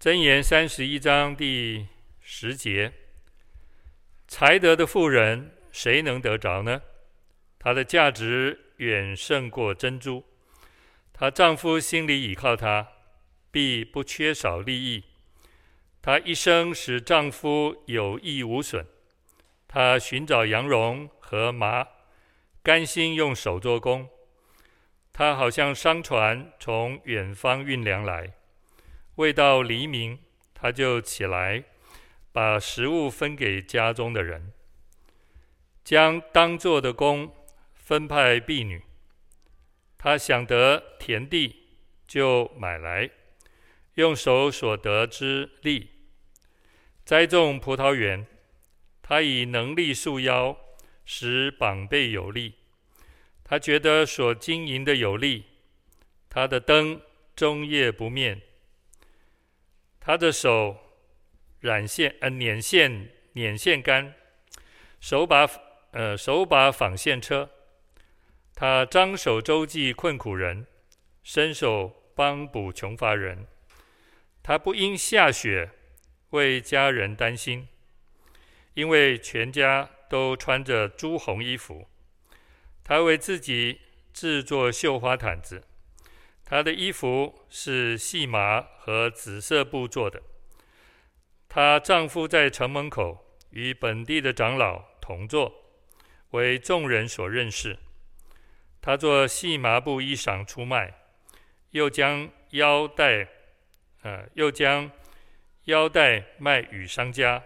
箴言三十一章第十节：才德的妇人，谁能得着呢？她的价值远胜过珍珠。她丈夫心里倚靠她，必不缺少利益。她一生使丈夫有益无损。她寻找羊绒和麻，甘心用手做工。她好像商船从远方运粮来。未到黎明，他就起来，把食物分给家中的人，将当做的工分派婢女。他想得田地，就买来，用手所得之力栽种葡萄园。他以能力束腰，使膀背有力。他觉得所经营的有力，他的灯终夜不灭。他的手染线，呃，捻线，捻线杆，手把，呃，手把纺线车。他张手周济困苦人，伸手帮补穷乏人。他不因下雪为家人担心，因为全家都穿着朱红衣服。他为自己制作绣花毯子。她的衣服是细麻和紫色布做的。她丈夫在城门口与本地的长老同坐，为众人所认识。她做细麻布衣裳出卖，又将腰带，呃，又将腰带卖与商家。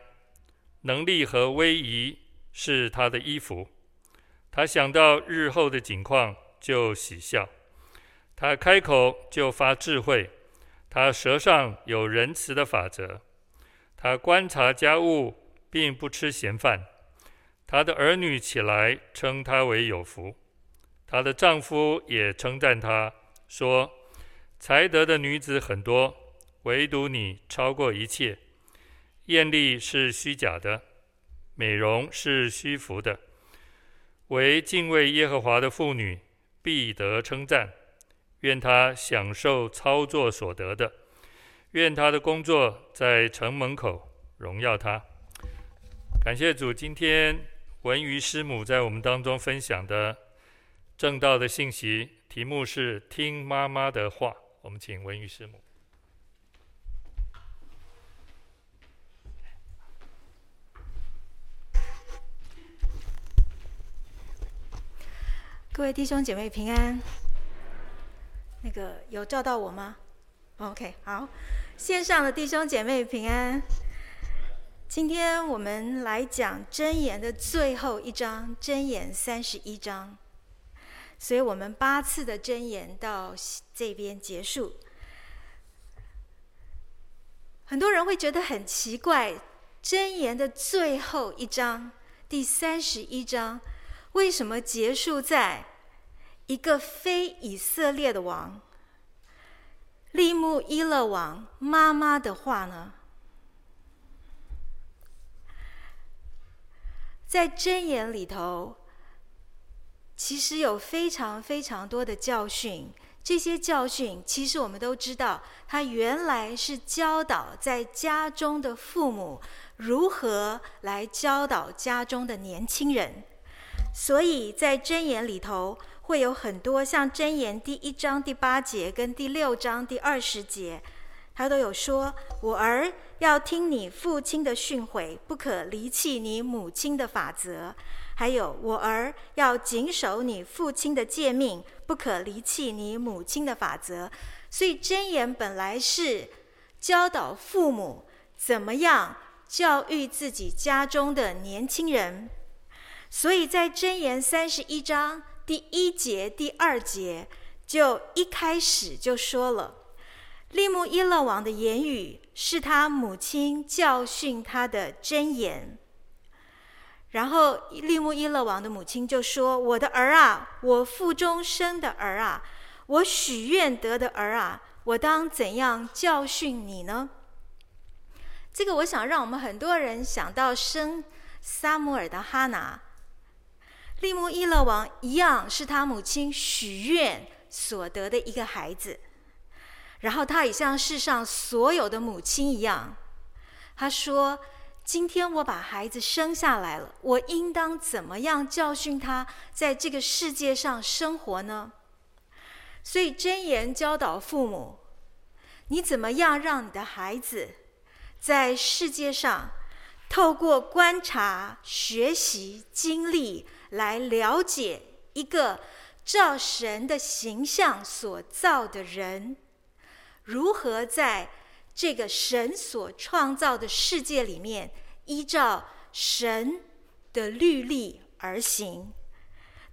能力和威仪是她的衣服。她想到日后的景况，就喜笑。他开口就发智慧，他舌上有仁慈的法则。他观察家务，并不吃闲饭。他的儿女起来称他为有福，他的丈夫也称赞他说：“才德的女子很多，唯独你超过一切。艳丽是虚假的，美容是虚浮的。惟敬畏耶和华的妇女，必得称赞。”愿他享受操作所得的，愿他的工作在城门口荣耀他。感谢主，今天文瑜师母在我们当中分享的正道的信息，题目是“听妈妈的话”。我们请文瑜师母。各位弟兄姐妹平安。那个有照到我吗？OK，好，线上的弟兄姐妹平安。今天我们来讲箴言的最后一章，箴言三十一章。所以我们八次的箴言到这边结束。很多人会觉得很奇怪，箴言的最后一章，第三十一章，为什么结束在？一个非以色列的王，利木伊勒王妈妈的话呢，在箴言里头，其实有非常非常多的教训。这些教训，其实我们都知道，它原来是教导在家中的父母如何来教导家中的年轻人。所以在箴言里头。会有很多像箴言第一章第八节跟第六章第二十节，他都有说：“我儿要听你父亲的训诲，不可离弃你母亲的法则。”还有：“我儿要谨守你父亲的诫命，不可离弃你母亲的法则。”所以箴言本来是教导父母怎么样教育自己家中的年轻人，所以在箴言三十一章。第一节、第二节就一开始就说了，利木伊勒王的言语是他母亲教训他的箴言。然后利木伊勒王的母亲就说：“我的儿啊，我腹中生的儿啊，我许愿得的儿啊，我当怎样教训你呢？”这个我想让我们很多人想到生撒母耳的哈拿。利木伊勒王一样是他母亲许愿所得的一个孩子，然后他也像世上所有的母亲一样，他说：“今天我把孩子生下来了，我应当怎么样教训他在这个世界上生活呢？”所以箴言教导父母：你怎么样让你的孩子在世界上透过观察、学习、经历来了解一个照神的形象所造的人，如何在这个神所创造的世界里面依照神的律例而行？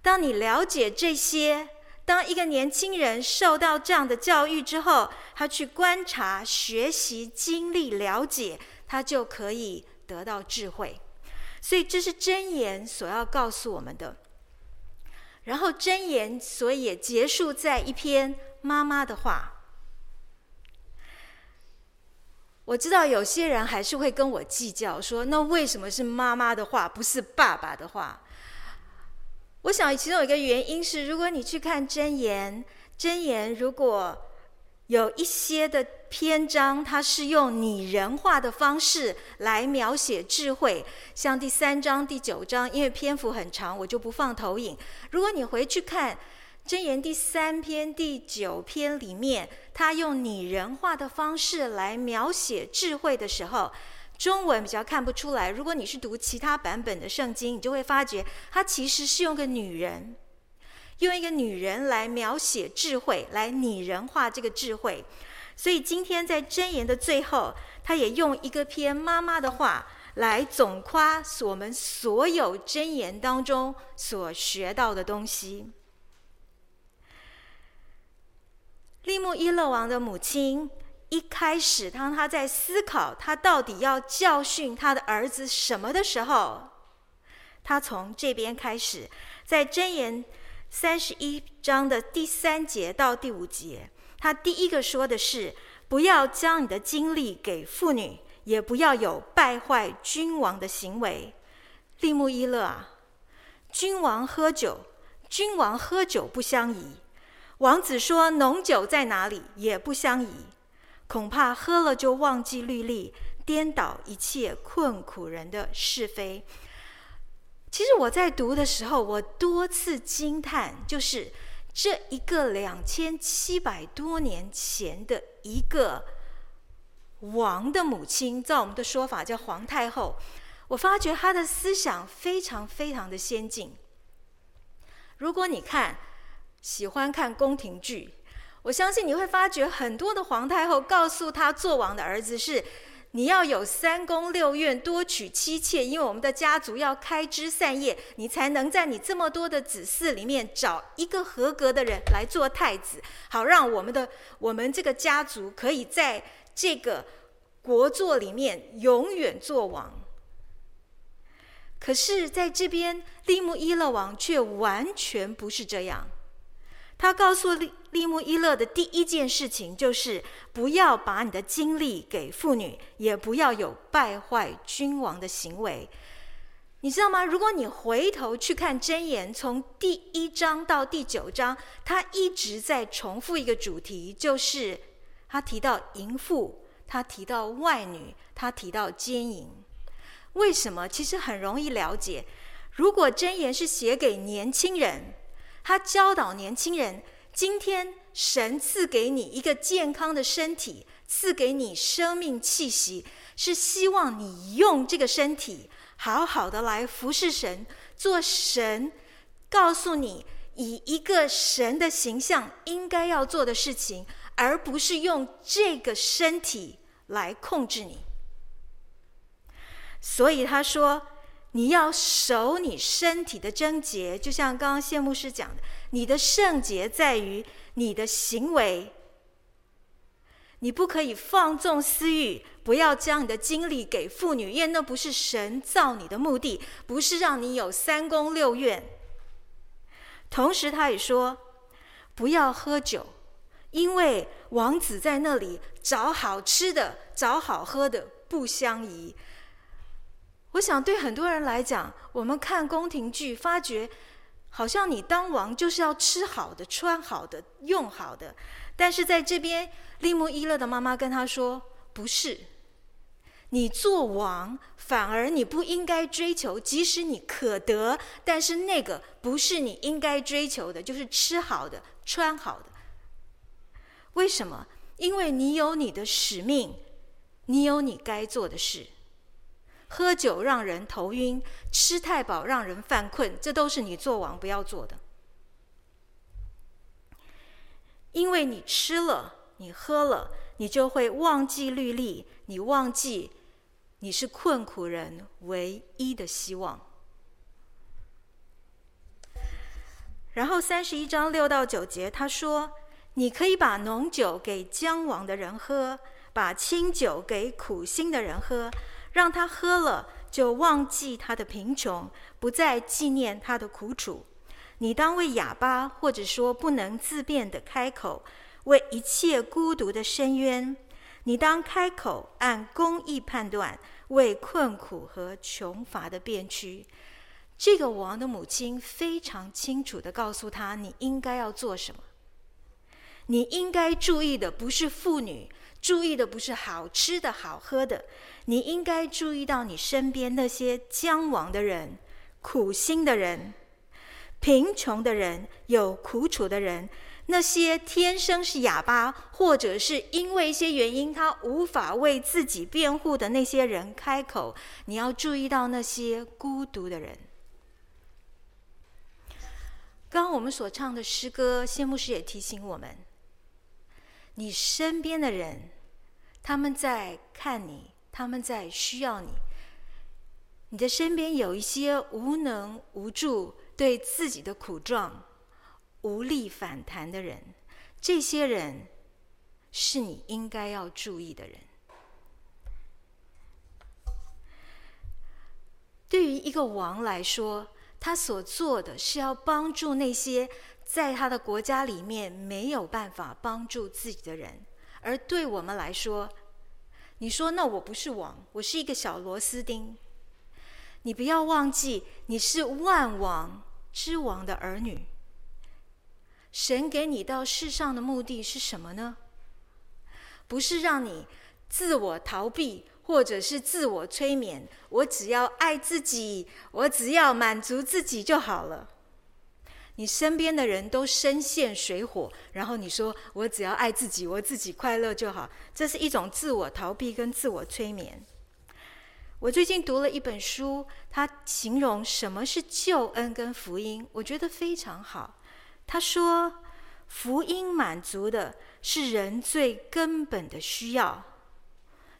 当你了解这些，当一个年轻人受到这样的教育之后，他去观察、学习、经历、了解，他就可以得到智慧。所以，这是箴言所要告诉我们的。然后箴言，所以也结束在一篇妈妈的话。我知道有些人还是会跟我计较，说那为什么是妈妈的话，不是爸爸的话？我想其中有一个原因是，如果你去看箴言，箴言如果。有一些的篇章，它是用拟人化的方式来描写智慧，像第三章、第九章，因为篇幅很长，我就不放投影。如果你回去看箴言第三篇、第九篇里面，它用拟人化的方式来描写智慧的时候，中文比较看不出来。如果你是读其他版本的圣经，你就会发觉它其实是用个女人。用一个女人来描写智慧，来拟人化这个智慧，所以今天在箴言的最后，他也用一个篇妈妈的话来总夸我们所有箴言当中所学到的东西。利木伊勒王的母亲一开始，当他在思考他到底要教训他的儿子什么的时候，他从这边开始，在箴言。三十一章的第三节到第五节，他第一个说的是：不要将你的精力给妇女，也不要有败坏君王的行为。利木伊勒啊，君王喝酒，君王喝酒不相宜。王子说浓酒在哪里，也不相宜。恐怕喝了就忘记律例，颠倒一切困苦人的是非。其实我在读的时候，我多次惊叹，就是这一个两千七百多年前的一个王的母亲，照我们的说法叫皇太后，我发觉她的思想非常非常的先进。如果你看喜欢看宫廷剧，我相信你会发觉很多的皇太后告诉她做王的儿子是。你要有三宫六院，多娶妻妾，因为我们的家族要开枝散叶，你才能在你这么多的子嗣里面找一个合格的人来做太子，好让我们的我们这个家族可以在这个国祚里面永远做王。可是，在这边，利木伊勒王却完全不是这样。他告诉利利木伊勒的第一件事情就是，不要把你的精力给妇女，也不要有败坏君王的行为。你知道吗？如果你回头去看箴言，从第一章到第九章，他一直在重复一个主题，就是他提到淫妇，他提到外女，他提到奸淫。为什么？其实很容易了解。如果箴言是写给年轻人，他教导年轻人：今天神赐给你一个健康的身体，赐给你生命气息，是希望你用这个身体好好的来服侍神，做神告诉你以一个神的形象应该要做的事情，而不是用这个身体来控制你。所以他说。你要守你身体的贞洁，就像刚刚谢牧师讲的，你的圣洁在于你的行为。你不可以放纵私欲，不要将你的精力给妇女，因为那不是神造你的目的，不是让你有三宫六院。同时，他也说，不要喝酒，因为王子在那里找好吃的，找好喝的，不相宜。我想，对很多人来讲，我们看宫廷剧，发觉好像你当王就是要吃好的、穿好的、用好的。但是在这边，利木伊勒的妈妈跟他说：“不是，你做王反而你不应该追求，即使你可得，但是那个不是你应该追求的，就是吃好的、穿好的。为什么？因为你有你的使命，你有你该做的事。”喝酒让人头晕，吃太饱让人犯困，这都是你做王不要做的。因为你吃了，你喝了，你就会忘记律例，你忘记你是困苦人唯一的希望。然后三十一章六到九节，他说：“你可以把浓酒给将亡的人喝，把清酒给苦心的人喝。”让他喝了，就忘记他的贫穷，不再纪念他的苦楚。你当为哑巴，或者说不能自辩的开口，为一切孤独的深渊。你当开口，按公义判断，为困苦和穷乏的辩屈。这个王的母亲非常清楚地告诉他，你应该要做什么。你应该注意的不是妇女。注意的不是好吃的好喝的，你应该注意到你身边那些将亡的人、苦心的人、贫穷的人、有苦楚的人，那些天生是哑巴，或者是因为一些原因他无法为自己辩护的那些人开口。你要注意到那些孤独的人。刚刚我们所唱的诗歌，谢牧师也提醒我们。你身边的人，他们在看你，他们在需要你。你的身边有一些无能无助、对自己的苦状无力反弹的人，这些人是你应该要注意的人。对于一个王来说，他所做的是要帮助那些。在他的国家里面没有办法帮助自己的人，而对我们来说，你说那我不是王，我是一个小螺丝钉。你不要忘记，你是万王之王的儿女。神给你到世上的目的是什么呢？不是让你自我逃避，或者是自我催眠。我只要爱自己，我只要满足自己就好了。你身边的人都深陷水火，然后你说我只要爱自己，我自己快乐就好，这是一种自我逃避跟自我催眠。我最近读了一本书，它形容什么是救恩跟福音，我觉得非常好。他说，福音满足的是人最根本的需要，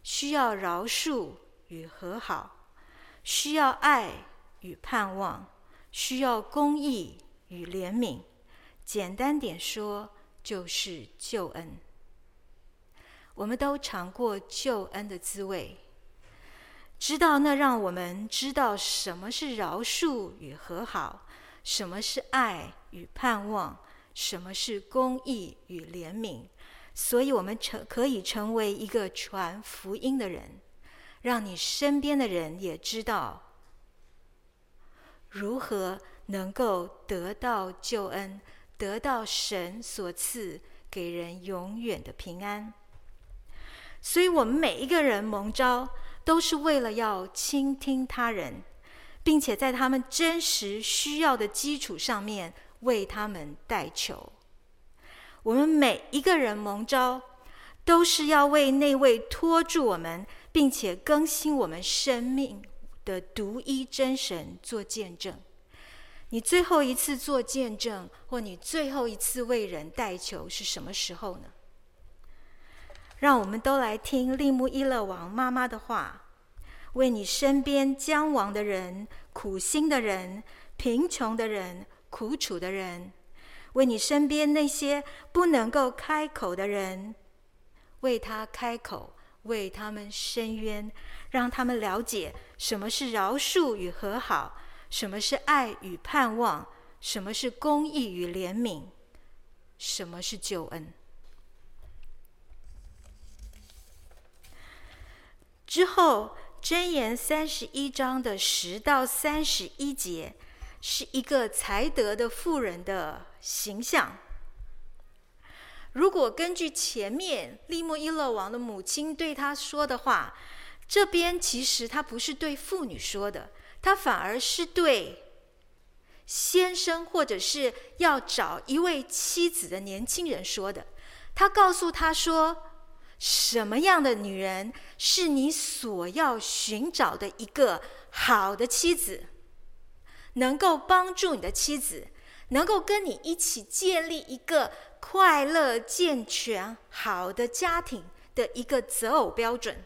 需要饶恕与和好，需要爱与盼望，需要公义。与怜悯，简单点说，就是救恩。我们都尝过救恩的滋味，知道那让我们知道什么是饶恕与和好，什么是爱与盼望，什么是公义与怜悯。所以，我们成可以成为一个传福音的人，让你身边的人也知道如何。能够得到救恩，得到神所赐给人永远的平安。所以，我们每一个人蒙召，都是为了要倾听他人，并且在他们真实需要的基础上面为他们代求。我们每一个人蒙召，都是要为那位托住我们，并且更新我们生命的独一真神做见证。你最后一次做见证，或你最后一次为人代求是什么时候呢？让我们都来听利木伊勒王妈妈的话，为你身边将亡的人、苦心的人、贫穷的人、苦楚的人，为你身边那些不能够开口的人，为他开口，为他们伸冤，让他们了解什么是饶恕与和好。什么是爱与盼望？什么是公义与怜悯？什么是救恩？之后，箴言三十一章的十到三十一节，是一个才德的妇人的形象。如果根据前面利莫伊勒王的母亲对他说的话，这边其实他不是对妇女说的，他反而是对先生或者是要找一位妻子的年轻人说的。他告诉他说，什么样的女人是你所要寻找的一个好的妻子，能够帮助你的妻子，能够跟你一起建立一个快乐、健全、好的家庭的一个择偶标准。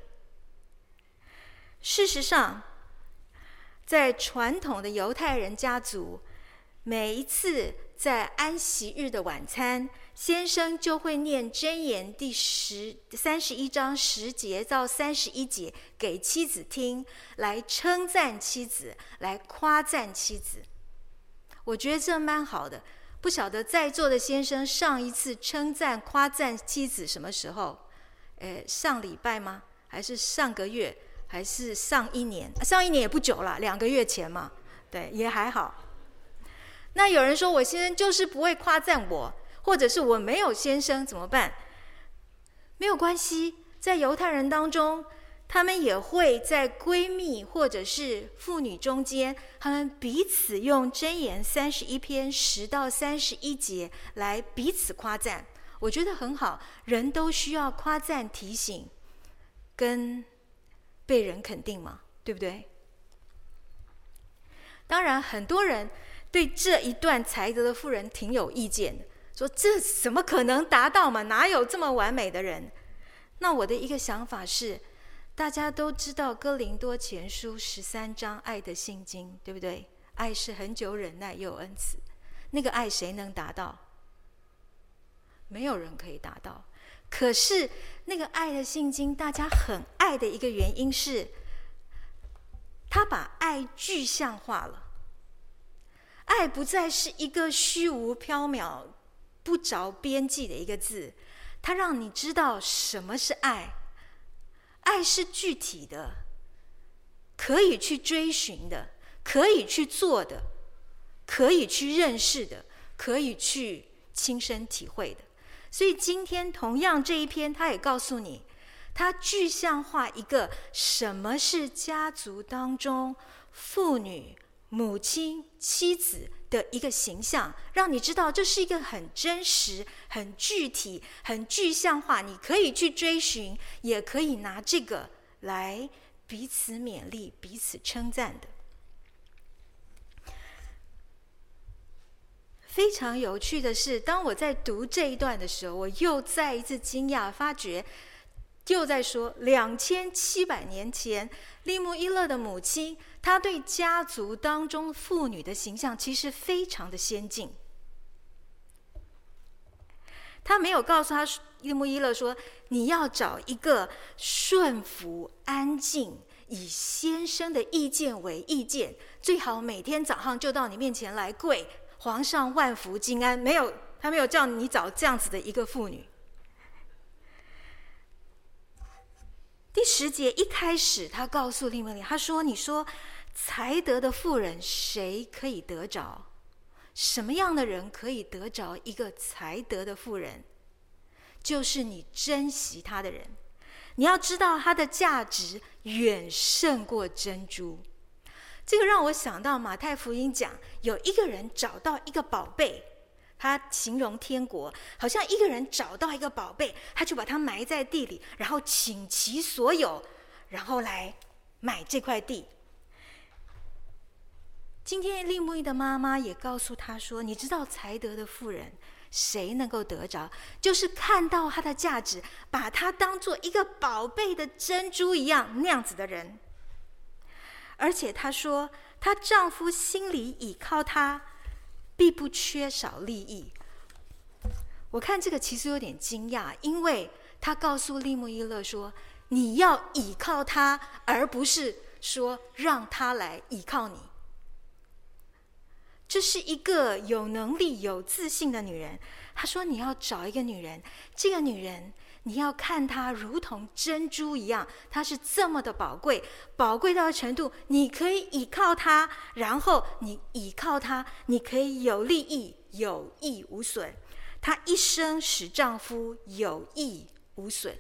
事实上，在传统的犹太人家族，每一次在安息日的晚餐，先生就会念箴言第十三十一章十节到三十一节给妻子听，来称赞妻子，来夸赞妻子。我觉得这蛮好的。不晓得在座的先生上一次称赞夸赞妻子什么时候？诶，上礼拜吗？还是上个月？还是上一年？上一年也不久了，两个月前嘛。对，也还好。那有人说我先生就是不会夸赞我，或者是我没有先生怎么办？没有关系，在犹太人当中，他们也会在闺蜜或者是妇女中间，他们彼此用箴言三十一篇十到三十一节来彼此夸赞。我觉得很好，人都需要夸赞、提醒，跟。被人肯定嘛，对不对？当然，很多人对这一段才德的妇人挺有意见的，说这怎么可能达到嘛？哪有这么完美的人？那我的一个想法是，大家都知道《哥林多前书》十三章爱的信经，对不对？爱是恒久忍耐又恩慈，那个爱谁能达到？没有人可以达到。可是，那个爱的信经，大家很爱的一个原因是，他把爱具象化了。爱不再是一个虚无缥缈、不着边际的一个字，它让你知道什么是爱。爱是具体的，可以去追寻的，可以去做的，可以去认识的，可以去亲身体会的。所以今天同样这一篇，他也告诉你，他具象化一个什么是家族当中妇女、母亲、妻子的一个形象，让你知道这是一个很真实、很具体、很具象化，你可以去追寻，也可以拿这个来彼此勉励、彼此称赞的。非常有趣的是，当我在读这一段的时候，我又再一次惊讶，发觉又在说两千七百年前，利慕伊勒的母亲，她对家族当中妇女的形象其实非常的先进。他没有告诉他利慕伊勒说：“你要找一个顺服、安静，以先生的意见为意见，最好每天早上就到你面前来跪。”皇上万福金安，没有，他没有叫你找这样子的一个妇女。第十节一开始，他告诉利慕伊勒，他说：“你说才德的妇人谁可以得着？什么样的人可以得着一个才德的妇人？就是你珍惜她的人。你要知道，她的价值远胜过珍珠。”这个让我想到马太福音讲，有一个人找到一个宝贝，他形容天国好像一个人找到一个宝贝，他就把它埋在地里，然后倾其所有，然后来买这块地。今天利慕伊的妈妈也告诉他说：“你知道才德的妇人谁能够得着？就是看到它的价值，把它当做一个宝贝的珍珠一样那样子的人。”而且她说，她丈夫心里倚靠她，必不缺少利益。我看这个其实有点惊讶，因为她告诉利慕伊勒说：“你要倚靠他，而不是说让他来倚靠你。”这是一个有能力、有自信的女人。她说：“你要找一个女人，这个女人你要看它如同珍珠一样，它是这么的宝贵，宝贵到程度，你可以倚靠它，然后你倚靠它，你可以有利益，有益无损。她一生使丈夫有益无损。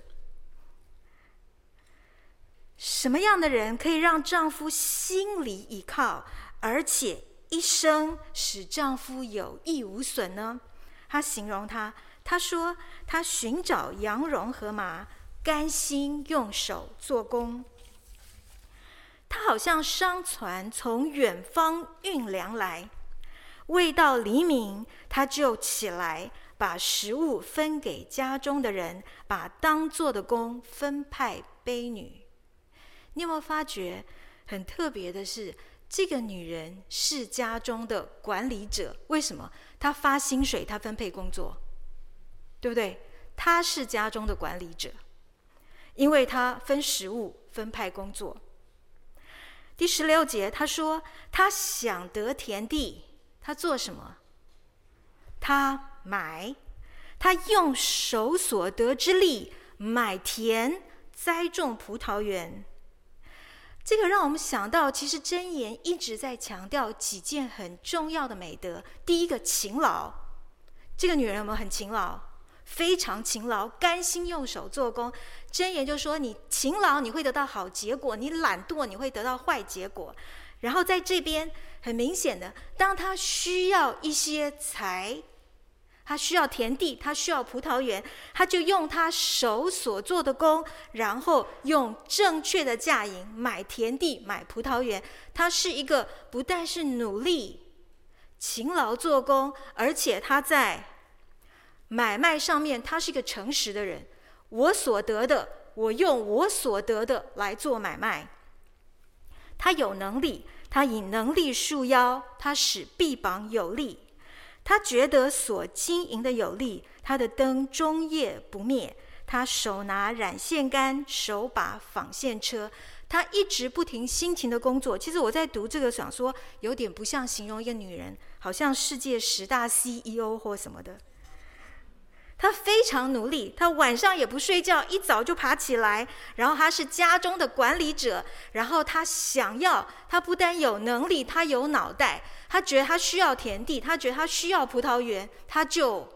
什么样的人可以让丈夫心里依靠，而且一生使丈夫有益无损呢？她形容他，她说她寻找羊绒和麻，甘心用手做工。她好像商船从远方运粮来，未到黎明，她就起来，把食物分给家中的人，把当做的工分派卑女。你有没有发觉很特别的是，这个女人是家中的管理者？为什么？她发薪水，她分配工作，对不对？她是家中的管理者，因为她分食物、分派工作。第十六节，她说：“她想得田地，她做什么？她买，她用手所得之力买田，栽种葡萄园。”这个让我们想到，其实箴言一直在强调几件很重要的美德。第一个，勤劳。这个女人有没有很勤劳？非常勤劳，甘心用手做工。箴言就说：你勤劳，你会得到好结果；你懒惰，你会得到坏结果。然后在这边很明显的，当他需要一些财。他需要田地，他需要葡萄园，他就用他手所做的工，然后用正确的价银买田地、买葡萄园。他是一个不但是努力、勤劳做工，而且他在买卖上面，他是一个诚实的人。我所得的，我用我所得的来做买卖。他有能力，他以能力束腰，他使臂膀有力。他觉得所经营的有力，他的灯终夜不灭。他手拿染线杆，手把纺线车，他一直不停辛勤的工作。其实我在读这个，想说有点不像形容一个女人，好像世界十大 CEO 或什么的。他非常努力，他晚上也不睡觉，一早就爬起来。然后他是家中的管理者，然后他想要，他不但有能力，他有脑袋，他觉得他需要田地，他觉得他需要葡萄园，他就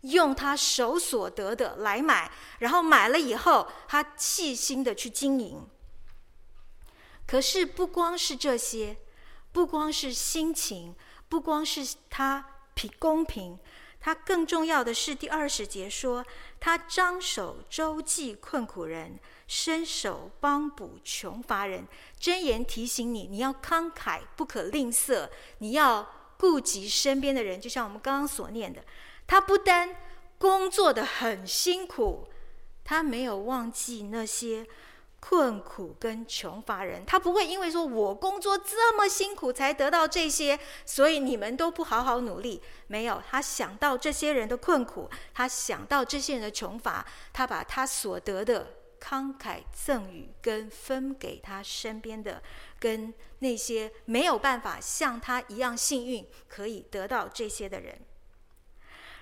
用他手所得的来买。然后买了以后，他细心的去经营。可是不光是这些，不光是辛勤，不光是他平公平。他更重要的是，第二十节说，他张手周济困苦人，伸手帮补穷乏人。箴言提醒你，你要慷慨，不可吝啬，你要顾及身边的人。就像我们刚刚所念的，他不单工作的很辛苦，他没有忘记那些。困苦跟穷乏人，他不会因为说我工作这么辛苦才得到这些，所以你们都不好好努力。没有，他想到这些人的困苦，他想到这些人的穷乏，他把他所得的慷慨赠与跟分给他身边的，跟那些没有办法像他一样幸运可以得到这些的人。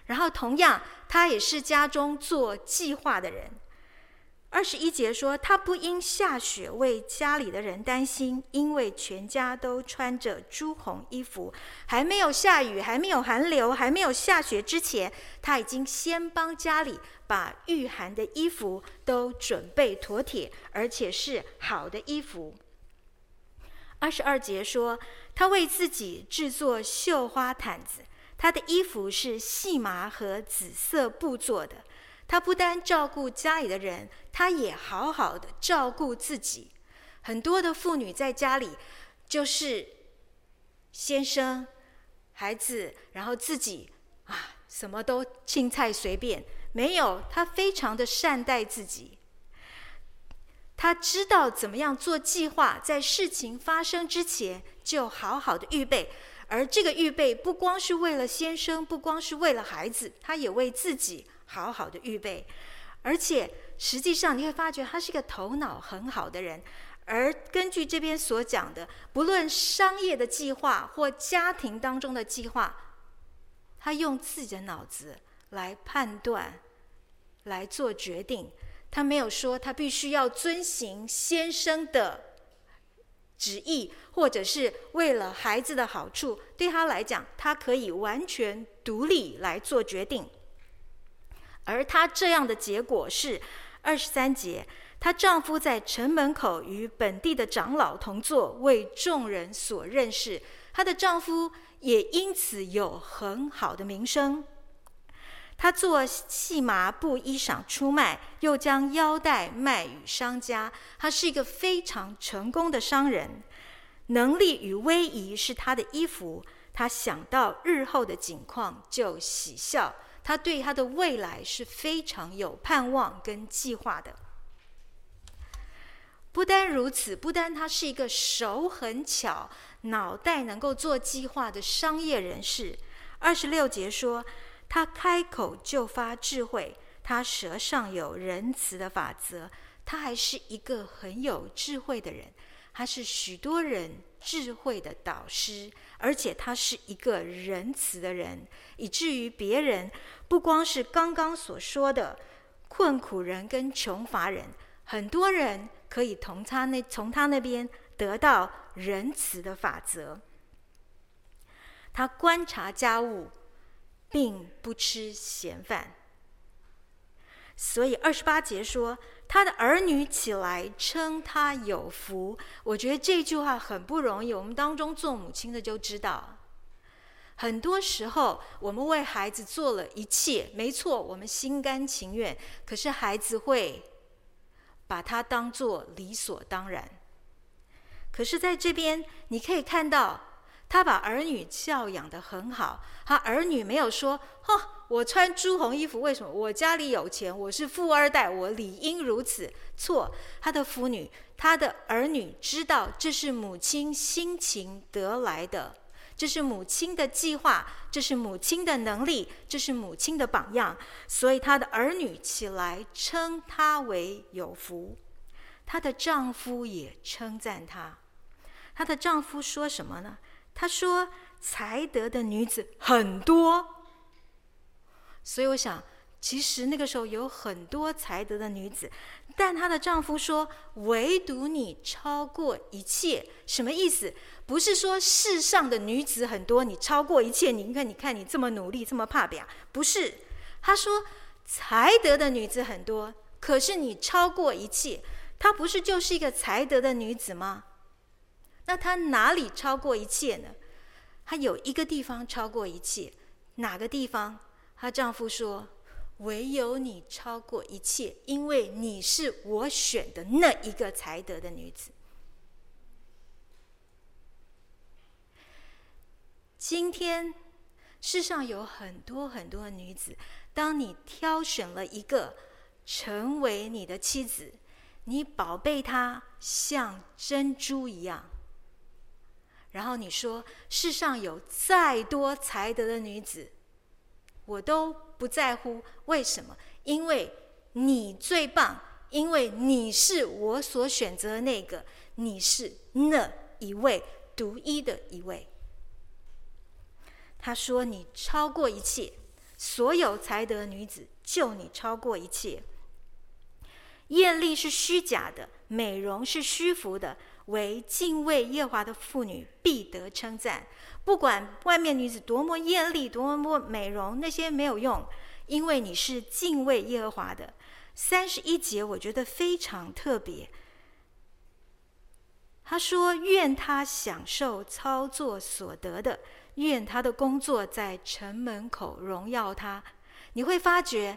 然后同样，他也是家中做计划的人。二十一节说，他不因下雪为家里的人担心，因为全家都穿着朱红衣服。还没有下雨，还没有寒流，还没有下雪之前，他已经先帮家里把御寒的衣服都准备妥帖，而且是好的衣服。二十二节说，他为自己制作绣花毯子，他的衣服是细麻和紫色布做的。他不单照顾家里的人，他也好好的照顾自己。很多的妇女在家里，就是先生、孩子，然后自己啊，什么都青菜随便，没有。他非常的善待自己，他知道怎么样做计划，在事情发生之前就好好的预备。而这个预备不光是为了先生，不光是为了孩子，他也为自己。好好的预备，而且实际上你会发觉他是一个头脑很好的人。而根据这边所讲的，不论商业的计划或家庭当中的计划，他用自己的脑子来判断、来做决定。他没有说他必须要遵行先生的旨意，或者是为了孩子的好处。对他来讲，他可以完全独立来做决定。而她这样的结果是二十三节，她丈夫在城门口与本地的长老同坐，为众人所认识。她的丈夫也因此有很好的名声。她做细麻布衣裳出卖，又将腰带卖与商家。她是一个非常成功的商人，能力与威仪是她的衣服。她想到日后的景况就喜笑。他对他的未来是非常有盼望跟计划的。不单如此，不单他是一个手很巧、脑袋能够做计划的商业人士。二十六节说。他开口就发智慧，他舌上有仁慈的法则，他还是一个很有智慧的人，他是许多人智慧的导师，而且他是一个仁慈的人，以至于别人不光是刚刚所说的困苦人跟穷乏人，很多人可以从他那从他那边得到仁慈的法则。他观察家务。并不吃闲饭，所以二十八节说，他的儿女起来称他有福。我觉得这句话很不容易。我们当中做母亲的就知道，很多时候我们为孩子做了一切，没错，我们心甘情愿。可是孩子会把它当作理所当然。可是在这边你可以看到。他把儿女教养得很好，他儿女没有说：“哦，我穿朱红衣服，为什么？我家里有钱，我是富二代，我理应如此。”错，他的妇女，他的儿女知道这是母亲辛勤得来的，这是母亲的计划，这是母亲的能力，这是母亲的榜样，所以他的儿女起来称她为有福，她的丈夫也称赞她。她的丈夫说什么呢？他说：“才德的女子很多，所以我想，其实那个时候有很多才德的女子，但她的丈夫说，唯独你超过一切。什么意思？不是说世上的女子很多，你超过一切。你看，你看你这么努力，这么怕表，不是？他说，才德的女子很多，可是你超过一切。她不是就是一个才德的女子吗？”那她哪里超过一切呢？她有一个地方超过一切，哪个地方？她丈夫说：“唯有你超过一切，因为你是我选的那一个才德的女子。”今天世上有很多很多的女子，当你挑选了一个成为你的妻子，你宝贝她像珍珠一样。然后你说，世上有再多才德的女子，我都不在乎。为什么？因为你最棒，因为你是我所选择的那个，你是那一位独一的一位。他说：“你超过一切，所有才德女子，就你超过一切。艳丽是虚假的，美容是虚浮的。”为敬畏耶华的妇女必得称赞。不管外面女子多么艳丽、多么美容，那些没有用，因为你是敬畏耶和华的。三十一节我觉得非常特别。他说：“愿他享受操作所得的，愿他的工作在城门口荣耀他。”你会发觉。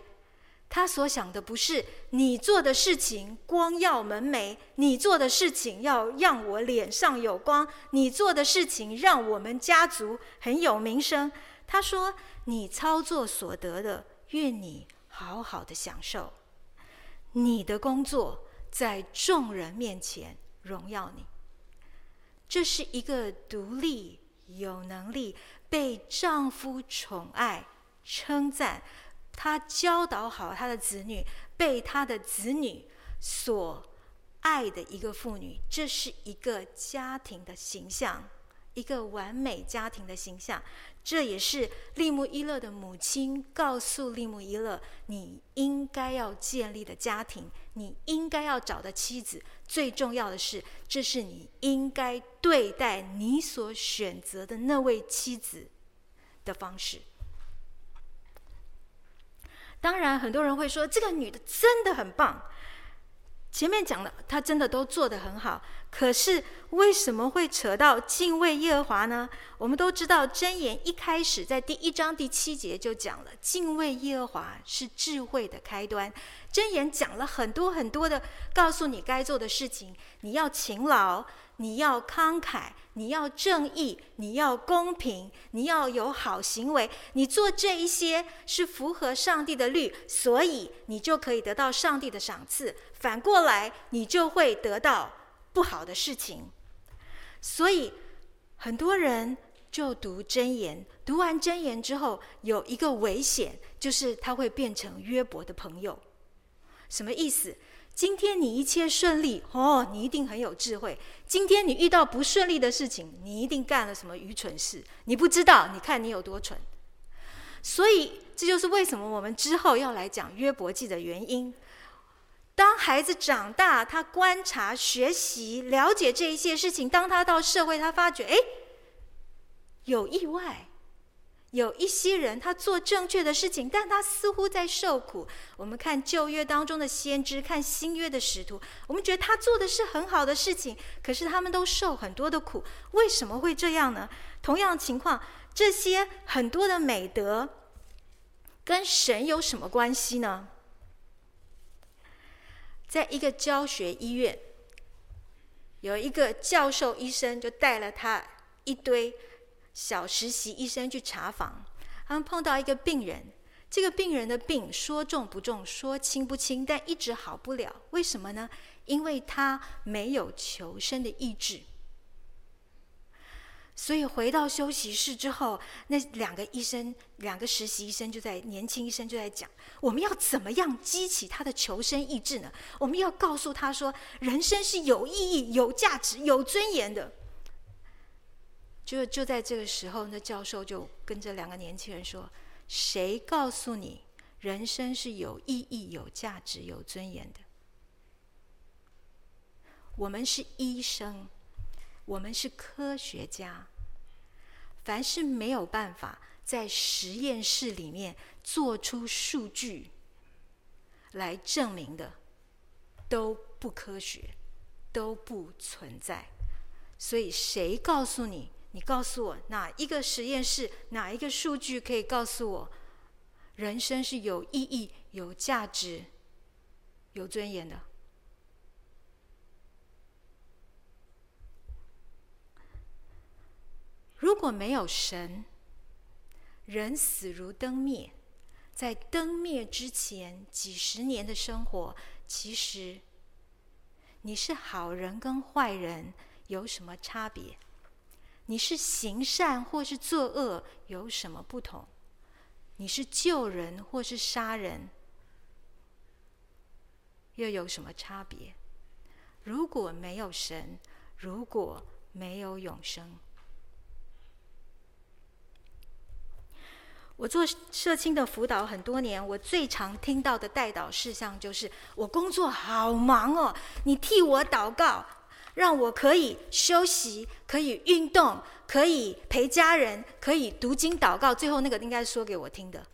他所想的不是你做的事情光耀门楣，你做的事情要让我脸上有光，你做的事情让我们家族很有名声。他说：“你操作所得的，愿你好好的享受。你的工作在众人面前荣耀你。这是一个独立、有能力、被丈夫宠爱、称赞。”他教导好他的子女，被他的子女所爱的一个妇女，这是一个家庭的形象，一个完美家庭的形象。这也是利木伊勒的母亲告诉利木伊勒：你应该要建立的家庭，你应该要找的妻子。最重要的是，这是你应该对待你所选择的那位妻子的方式。当然，很多人会说，这个女的真的很棒。前面讲的，她真的都做得很好。可是为什么会扯到敬畏耶和华呢？我们都知道，箴言一开始在第一章第七节就讲了，敬畏耶和华是智慧的开端。箴言讲了很多很多的，告诉你该做的事情，你要勤劳。你要慷慨，你要正义，你要公平，你要有好行为。你做这一些是符合上帝的律，所以你就可以得到上帝的赏赐。反过来，你就会得到不好的事情。所以很多人就读真言，读完真言之后，有一个危险，就是他会变成约伯的朋友。什么意思？今天你一切顺利哦，你一定很有智慧。今天你遇到不顺利的事情，你一定干了什么愚蠢事。你不知道，你看你有多蠢。所以这就是为什么我们之后要来讲约伯记的原因。当孩子长大，他观察、学习、了解这一些事情，当他到社会，他发觉，哎，有意外。有一些人，他做正确的事情，但他似乎在受苦。我们看旧约当中的先知，看新约的使徒，我们觉得他做的是很好的事情，可是他们都受很多的苦。为什么会这样呢？同样情况，这些很多的美德跟神有什么关系呢？在一个教学医院，有一个教授医生就带了他一堆。小实习医生去查房，他们碰到一个病人。这个病人的病说重不重，说轻不轻，但一直好不了。为什么呢？因为他没有求生的意志。所以回到休息室之后，那两个医生，两个实习医生就在年轻医生就在讲：我们要怎么样激起他的求生意志呢？我们要告诉他说，人生是有意义、有价值、有尊严的。就就在这个时候，那教授就跟这两个年轻人说：“谁告诉你人生是有意义、有价值、有尊严的？我们是医生，我们是科学家。凡是没有办法在实验室里面做出数据来证明的，都不科学，都不存在。所以，谁告诉你？”你告诉我哪一个实验室，哪一个数据可以告诉我，人生是有意义、有价值、有尊严的？如果没有神，人死如灯灭，在灯灭之前几十年的生活，其实你是好人跟坏人有什么差别？你是行善或是作恶有什么不同？你是救人或是杀人又有什么差别？如果没有神，如果没有永生，我做社青的辅导很多年，我最常听到的代祷事项就是：我工作好忙哦，你替我祷告。让我可以休息，可以运动，可以陪家人，可以读经祷告。最后那个应该说给我听的。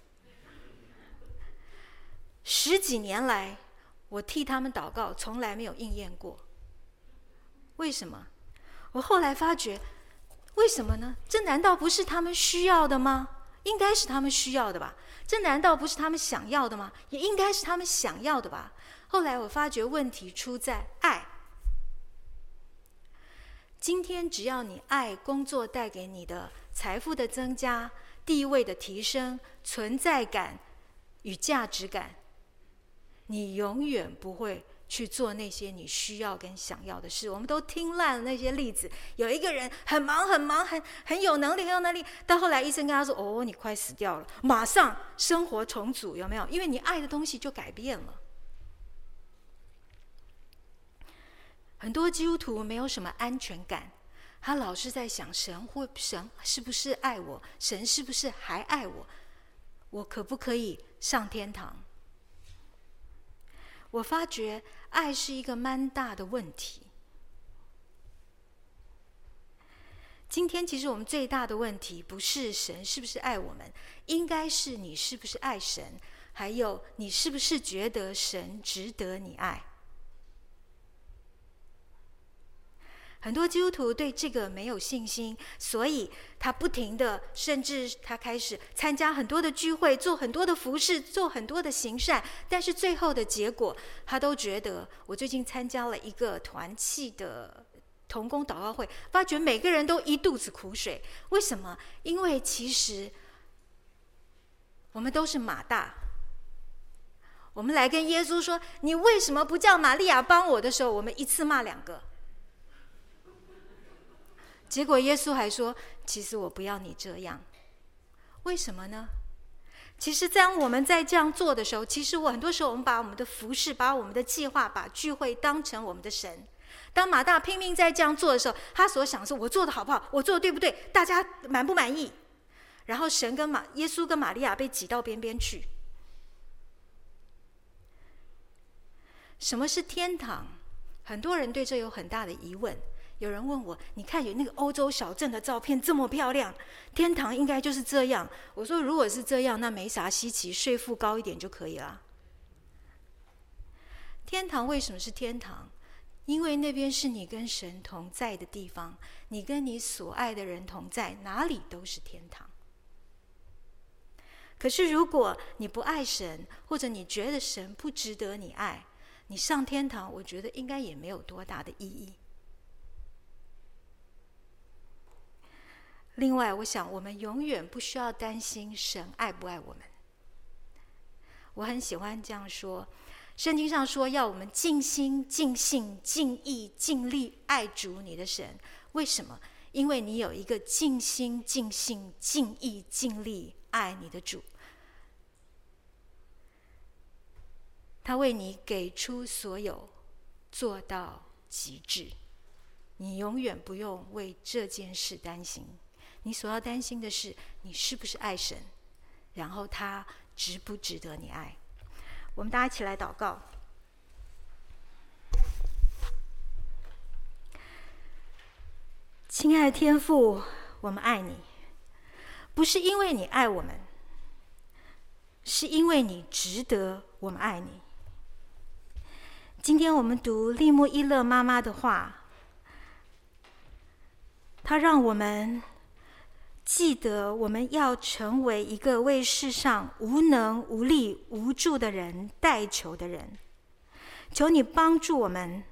十几年来，我替他们祷告，从来没有应验过。为什么？我后来发觉，为什么呢？这难道不是他们需要的吗？应该是他们需要的吧？这难道不是他们想要的吗？也应该是他们想要的吧？后来我发觉问题出在爱。今天只要你爱工作带给你的财富的增加、地位的提升、存在感与价值感，你永远不会去做那些你需要跟想要的事。我们都听烂了那些例子，有一个人很忙很忙，很很有能力很有能力，到后来医生跟他说：“哦，你快死掉了，马上生活重组，有没有？因为你爱的东西就改变了。”很多基督徒没有什么安全感，他老是在想神或神是不是爱我？神是不是还爱我？我可不可以上天堂？我发觉爱是一个蛮大的问题。今天其实我们最大的问题不是神是不是爱我们，应该是你是不是爱神，还有你是不是觉得神值得你爱。很多基督徒对这个没有信心，所以他不停的，甚至他开始参加很多的聚会，做很多的服事，做很多的行善，但是最后的结果，他都觉得，我最近参加了一个团契的。同工祷告会，发觉每个人都一肚子苦水。为什么？因为其实我们都是马大。我们来跟耶稣说：“你为什么不叫玛利亚帮我的时候，我们一次骂两个。”结果耶稣还说：“其实我不要你这样。”为什么呢？其实，当我们在这样做的时候，其实我很多时候，我们把我们的服饰、把我们的计划、把聚会当成我们的神。当马大拼命在这样做的时候，他所想的是：我做的好不好？我做的对不对？大家满不满意？然后神跟马耶稣跟玛利亚被挤到边边去。什么是天堂？很多人对这有很大的疑问。有人问我：你看有那个欧洲小镇的照片这么漂亮，天堂应该就是这样。我说：如果是这样，那没啥稀奇，税负高一点就可以了。天堂为什么是天堂？因为那边是你跟神同在的地方，你跟你所爱的人同在，哪里都是天堂。可是如果你不爱神，或者你觉得神不值得你爱，你上天堂，我觉得应该也没有多大的意义。另外，我想我们永远不需要担心神爱不爱我们。我很喜欢这样说。圣经上说，要我们尽心、尽性、尽意、尽力爱主你的神。为什么？因为你有一个尽心、尽性、尽意、尽力爱你的主，他为你给出所有，做到极致。你永远不用为这件事担心。你所要担心的是，你是不是爱神，然后他值不值得你爱。我们大家一起来祷告。亲爱的天父，我们爱你，不是因为你爱我们，是因为你值得我们爱你。今天我们读利莫伊勒妈妈的话，她让我们。记得我们要成为一个为世上无能无力无助的人代求的人，求你帮助我们，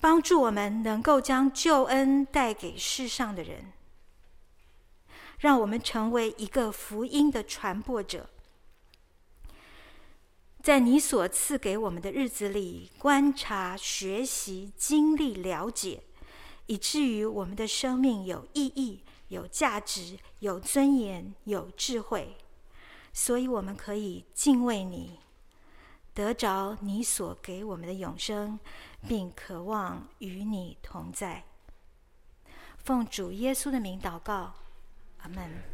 帮助我们能够将救恩带给世上的人，让我们成为一个福音的传播者，在你所赐给我们的日子里观察、学习、经历、了解，以至于我们的生命有意义。有价值、有尊严、有智慧，所以我们可以敬畏你，得着你所给我们的永生，并渴望与你同在。奉主耶稣的名祷告，阿门。